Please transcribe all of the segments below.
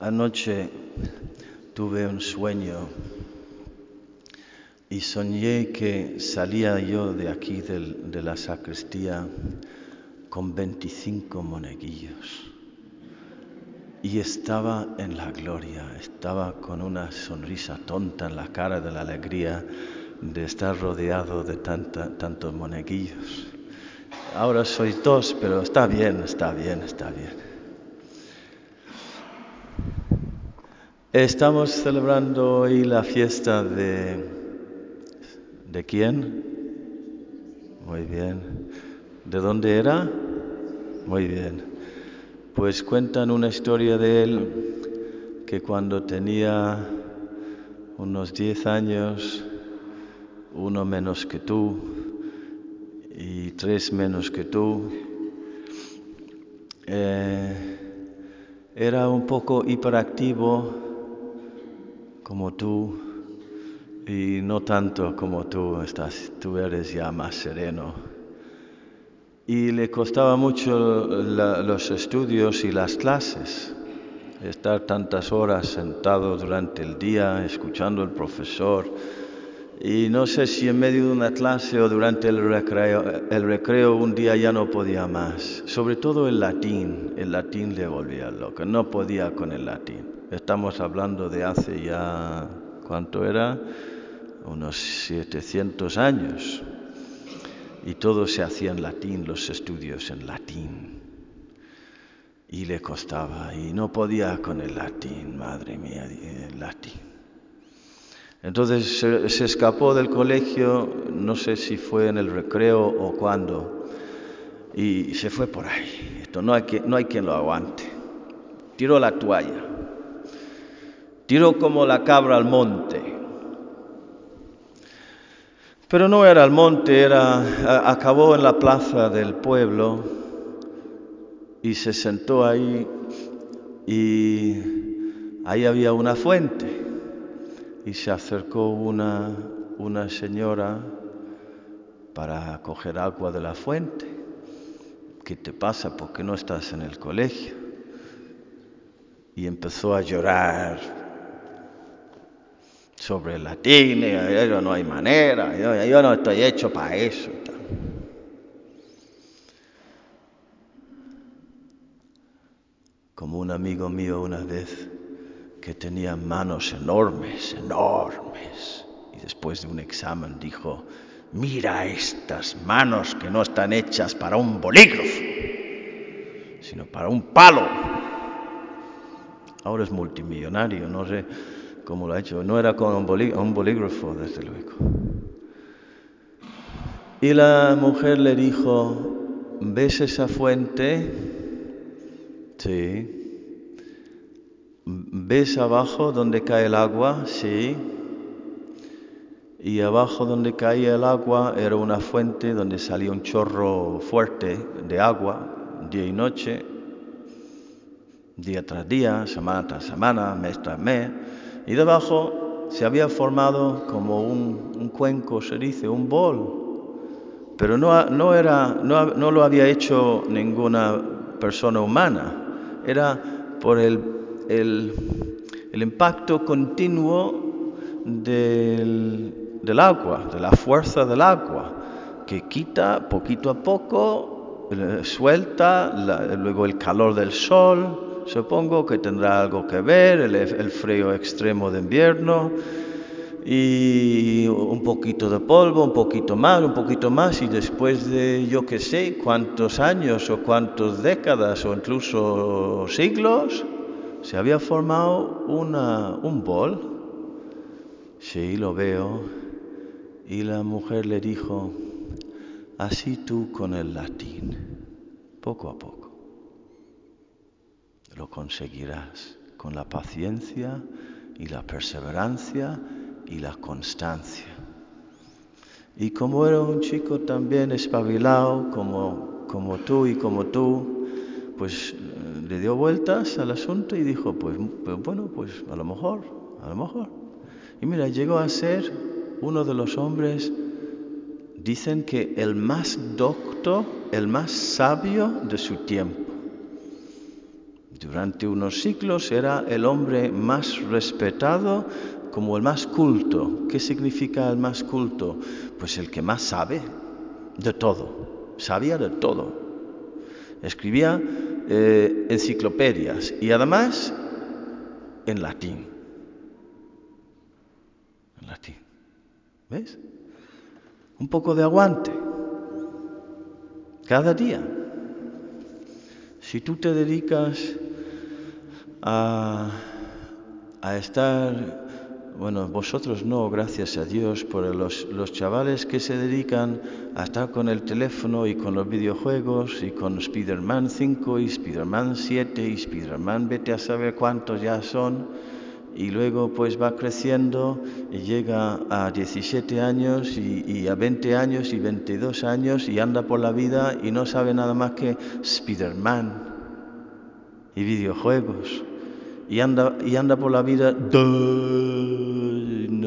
Anoche tuve un sueño y soñé que salía yo de aquí de la sacristía con 25 moneguillos y estaba en la gloria, estaba con una sonrisa tonta en la cara de la alegría de estar rodeado de tanta- tantos moneguillos. Ahora soy dos, pero está bien, está bien, está bien. Estamos celebrando hoy la fiesta de... ¿De quién? Muy bien. ¿De dónde era? Muy bien. Pues cuentan una historia de él que cuando tenía unos 10 años, uno menos que tú y tres menos que tú, eh, era un poco hiperactivo como tú y no tanto como tú estás, tú eres ya más sereno. Y le costaba mucho los estudios y las clases, estar tantas horas sentado durante el día escuchando al profesor. Y no sé si en medio de una clase o durante el recreo, el recreo un día ya no podía más. Sobre todo el latín, el latín le volvía loco, no podía con el latín. Estamos hablando de hace ya, ¿cuánto era? Unos 700 años. Y todo se hacía en latín, los estudios en latín. Y le costaba, y no podía con el latín, madre mía, el latín. Entonces se, se escapó del colegio, no sé si fue en el recreo o cuándo, y se fue por ahí. Esto no hay, que, no hay quien lo aguante. Tiró la toalla, tiró como la cabra al monte. Pero no era al monte, era, acabó en la plaza del pueblo y se sentó ahí y ahí había una fuente y se acercó una, una señora para coger agua de la fuente. ¿Qué te pasa? ¿Por qué no estás en el colegio? Y empezó a llorar sobre latín, y, yo no hay manera, yo, yo no estoy hecho para eso. Como un amigo mío una vez que tenía manos enormes, enormes, y después de un examen dijo, mira estas manos que no están hechas para un bolígrafo, sino para un palo. Ahora es multimillonario, no sé cómo lo ha hecho, no era con un, un bolígrafo, desde luego. Y la mujer le dijo, ¿ves esa fuente? Sí. ¿Ves abajo donde cae el agua? Sí. Y abajo donde caía el agua era una fuente donde salía un chorro fuerte de agua, día y noche, día tras día, semana tras semana, mes tras mes. Y debajo se había formado como un, cuenco, se dice, un bol. Pero no, no, era, no, lo había hecho ninguna persona humana. Era por el, impacto continuo del, del agua, de la fuerza del agua, que quita poquito a poco, eh, suelta, la- luego el calor del sol, supongo que tendrá algo que ver, el, frío extremo de invierno, y un poquito de polvo, un poquito más, un poquito más, y después de yo que sé cuántos años o cuántas décadas o incluso siglos, se había formado un bol. Sí, lo veo. Y la mujer le dijo, así tú con el latín, poco a poco. Lo conseguirás con la paciencia y la perseverancia y la constancia. Y como era un chico también espabilado, como, como tú y como tú, pues eh, le dio vueltas al asunto y dijo, pues, pues bueno, pues a lo mejor, a lo mejor. Y mira, llegó a ser uno de los hombres, dicen que el más docto, el más sabio de su tiempo. Durante unos siglos era el hombre más respetado como el más culto. ¿Qué significa el más culto? Pues el que más sabe de todo, sabía de todo. Escribía eh, enciclopedias y además en latín. En latín. ¿Ves? Un poco de aguante. Cada día. Si tú te dedicas a, estar bueno, vosotros no, gracias a Dios, por los, los, chavales que se dedican a estar con el teléfono y con los videojuegos y con Spider-Man 5 y Spider-Man 7 y Spider-Man vete a saber cuántos ya son. Y luego pues va creciendo y llega a 17 años y, y a 20 años y 22 años y anda por la vida y no sabe nada más que Spider-Man y videojuegos y anda, y anda por la vida, no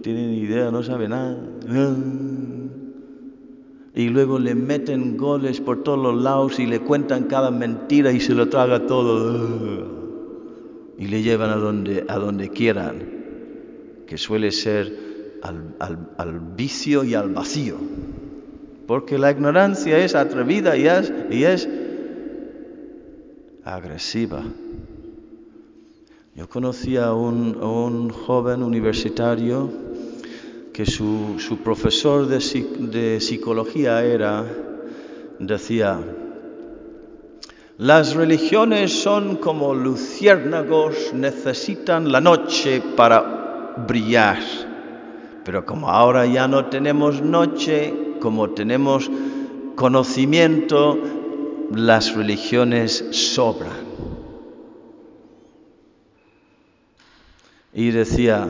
tiene ni idea, no sabe nada. Y luego le meten goles por todos los lados y le cuentan cada mentira y se lo traga todo. Y le llevan a donde, a donde quieran, que suele ser al, al, al vicio y al vacío. Porque la ignorancia es atrevida y es, y es agresiva. Yo conocí a un, joven universitario que su, su profesor de, de, psicología era, decía, las religiones son como luciérnagos, necesitan la noche para brillar, pero como ahora ya no tenemos noche, como tenemos conocimiento, las religiones sobran. Y decía,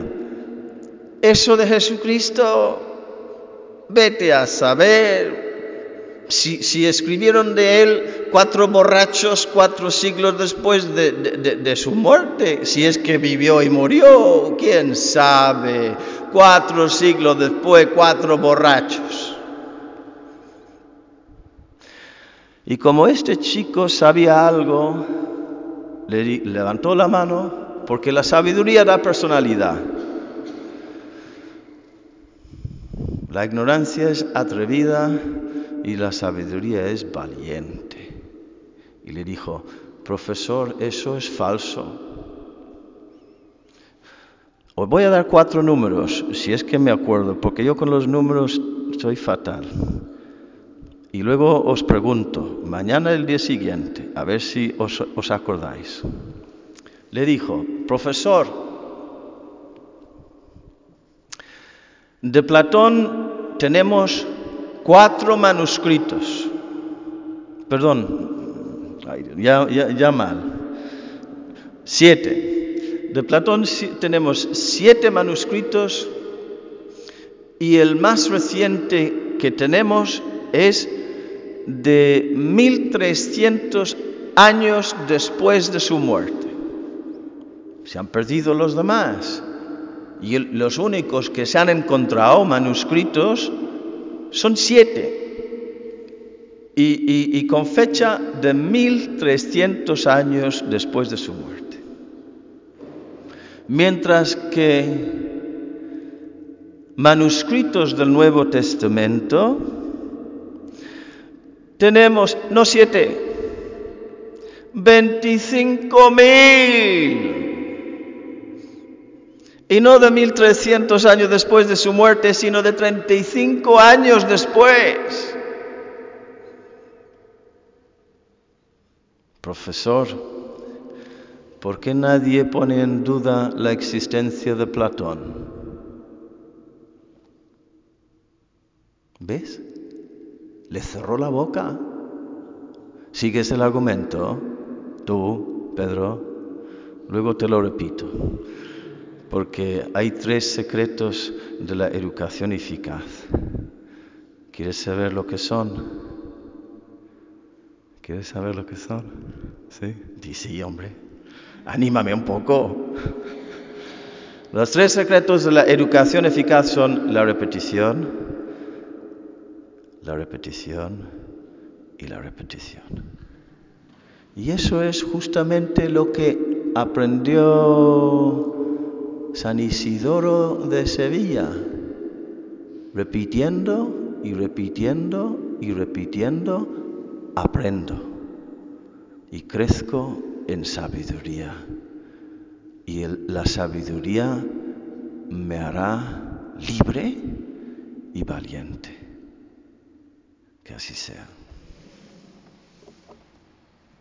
eso de Jesucristo, vete a saber si, si, escribieron de él cuatro borrachos cuatro siglos después de, de, de, su muerte, si es que vivió y murió, quién sabe, cuatro siglos después, cuatro borrachos. Y como este chico sabía algo, le levantó la mano porque la sabiduría da personalidad. La ignorancia es atrevida y la sabiduría es valiente. Y le dijo, profesor, eso es falso. Os voy a dar cuatro números, si es que me acuerdo, porque yo con los números soy fatal. Y luego os pregunto, mañana el día siguiente, a ver si os, os acordáis le dijo, profesor, de Platón tenemos cuatro manuscritos. Perdón, ya, mal. Siete. De Platón tenemos siete manuscritos y el más reciente que tenemos es de 1300 años después de su muerte. Se han perdido los demás. Y los únicos que se han encontrado manuscritos son siete. Y, con fecha de 1300 años después de su muerte. Mientras que manuscritos del Nuevo Testamento tenemos, no siete, 25 mil. Y no de 1300 años después de su muerte, sino de 35 años después. Profesor, ¿por qué nadie pone en duda la existencia de Platón? ¿Ves? Le cerró la boca. ¿Sigues el argumento? Tú, Pedro. Luego te lo repito porque hay tres secretos de la educación eficaz. ¿Quieres saber lo que son? ¿Quieres saber lo que son? ¿Sí? Dice, hombre, anímame un poco. Los tres secretos de la educación eficaz son la repetición, la repetición y la repetición. Y eso es justamente lo que aprendió San Isidoro de Sevilla, repitiendo y repitiendo y repitiendo, aprendo y crezco en sabiduría. Y la sabiduría me hará libre y valiente. Que así sea.